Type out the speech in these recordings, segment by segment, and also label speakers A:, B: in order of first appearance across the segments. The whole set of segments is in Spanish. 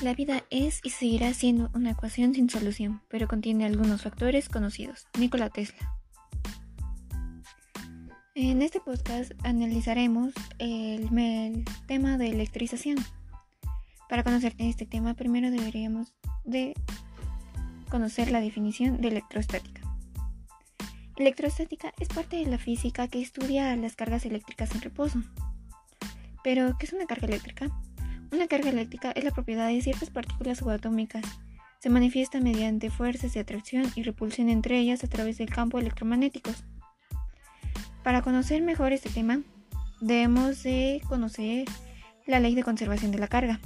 A: La vida es y seguirá siendo una ecuación sin solución, pero contiene algunos factores conocidos. Nikola Tesla. En este podcast analizaremos el, tema de electrización. Para conocer este tema, primero deberíamos de conocer la definición de electrostática. Electrostática es parte de la física que estudia las cargas eléctricas en reposo. Pero, ¿qué es una carga eléctrica? Una carga eléctrica es la propiedad de ciertas partículas subatómicas. Se manifiesta mediante fuerzas de atracción y repulsión entre ellas a través del campo electromagnético. Para conocer mejor este tema, debemos de conocer la ley de conservación de la carga.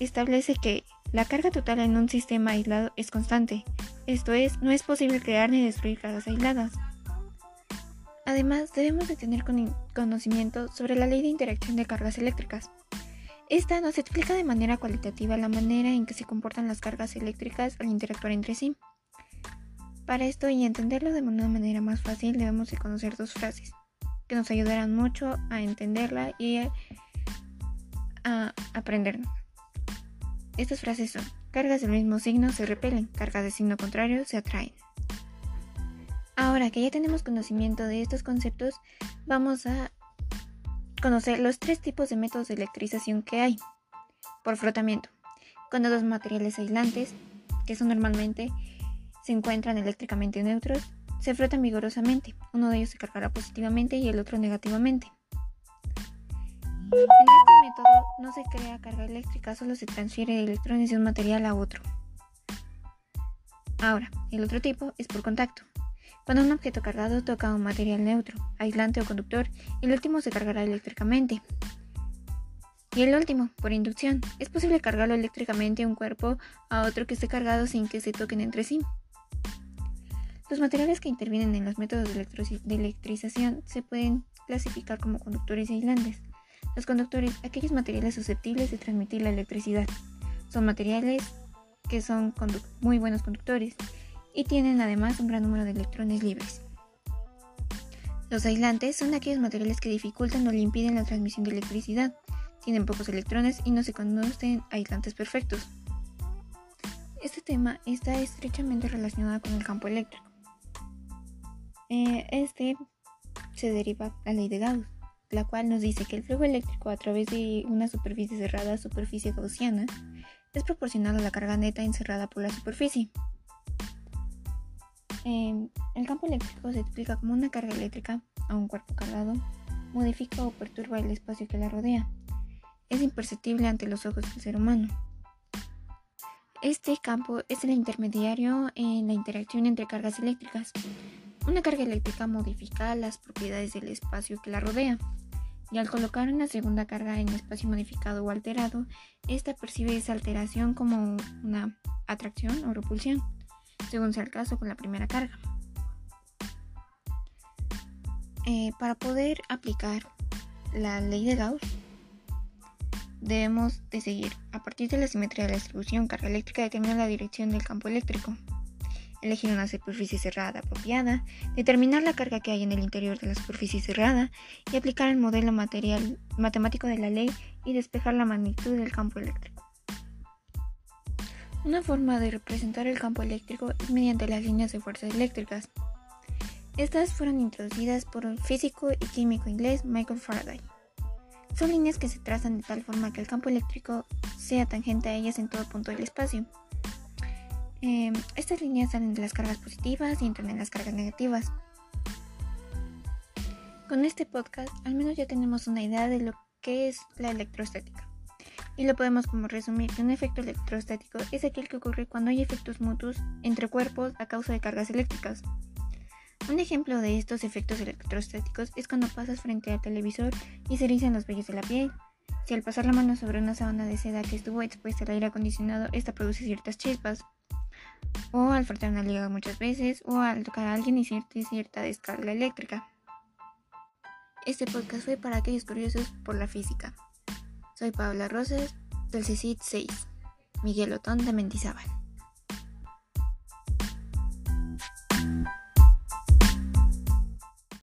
A: Establece que la carga total en un sistema aislado es constante, esto es, no es posible crear ni destruir cargas aisladas. Además, debemos de tener conocimiento sobre la ley de interacción de cargas eléctricas. Esta nos explica de manera cualitativa la manera en que se comportan las cargas eléctricas al interactuar entre sí. Para esto y entenderlo de una manera más fácil debemos de conocer dos frases que nos ayudarán mucho a entenderla y a aprendernos. Estas frases son, cargas del mismo signo se repelen, cargas de signo contrario se atraen. Ahora que ya tenemos conocimiento de estos conceptos, vamos a conocer los tres tipos de métodos de electrización que hay. Por frotamiento, cuando dos materiales aislantes, que son normalmente se encuentran eléctricamente neutros, se frotan vigorosamente. Uno de ellos se cargará positivamente y el otro negativamente. En este método no se crea carga eléctrica, solo se transfiere electrones de un material a otro. Ahora, el otro tipo es por contacto. Cuando un objeto cargado toca un material neutro, aislante o conductor, el último se cargará eléctricamente. Y el último, por inducción, es posible cargarlo eléctricamente un cuerpo a otro que esté cargado sin que se toquen entre sí. Los materiales que intervienen en los métodos de, de electrización se pueden clasificar como conductores y aislantes. Los conductores, aquellos materiales susceptibles de transmitir la electricidad, son materiales que son muy buenos conductores y tienen además un gran número de electrones libres. Los aislantes son aquellos materiales que dificultan o le impiden la transmisión de electricidad, tienen pocos electrones y no se conocen aislantes perfectos. Este tema está estrechamente relacionado con el campo eléctrico. Eh, este se deriva a la ley de Gauss, la cual nos dice que el flujo eléctrico a través de una superficie cerrada, superficie gaussiana, es proporcional a la carga neta encerrada por la superficie el campo eléctrico se explica como una carga eléctrica a un cuerpo cargado modifica o perturba el espacio que la rodea. Es imperceptible ante los ojos del ser humano. Este campo es el intermediario en la interacción entre cargas eléctricas. Una carga eléctrica modifica las propiedades del espacio que la rodea, y al colocar una segunda carga en espacio modificado o alterado, ésta percibe esa alteración como una atracción o repulsión según sea el caso con la primera carga. Eh, para poder aplicar la ley de Gauss, debemos de seguir, a partir de la simetría de la distribución carga eléctrica, determinar la dirección del campo eléctrico, elegir una superficie cerrada apropiada, determinar la carga que hay en el interior de la superficie cerrada y aplicar el modelo material, matemático de la ley y despejar la magnitud del campo eléctrico. Una forma de representar el campo eléctrico es mediante las líneas de fuerzas eléctricas. Estas fueron introducidas por el físico y químico inglés Michael Faraday. Son líneas que se trazan de tal forma que el campo eléctrico sea tangente a ellas en todo punto del espacio. Em, estas líneas salen de las cargas positivas y entran en las cargas negativas. Con este podcast al menos ya tenemos una idea de lo que es la electrostática y lo podemos como resumir que un efecto electrostático es aquel que ocurre cuando hay efectos mutuos entre cuerpos a causa de cargas eléctricas. Un ejemplo de estos efectos electrostáticos es cuando pasas frente al televisor y se erizan los vellos de la piel. Si al pasar la mano sobre una sábana de seda que estuvo expuesta al aire acondicionado, esta produce ciertas chispas. O al frotar una liga muchas veces, o al tocar a alguien y cierta, cierta descarga eléctrica. Este podcast fue para aquellos curiosos por la física. Soy Paula Rosas del CECIT 6, Miguel Otón de Mendizábal.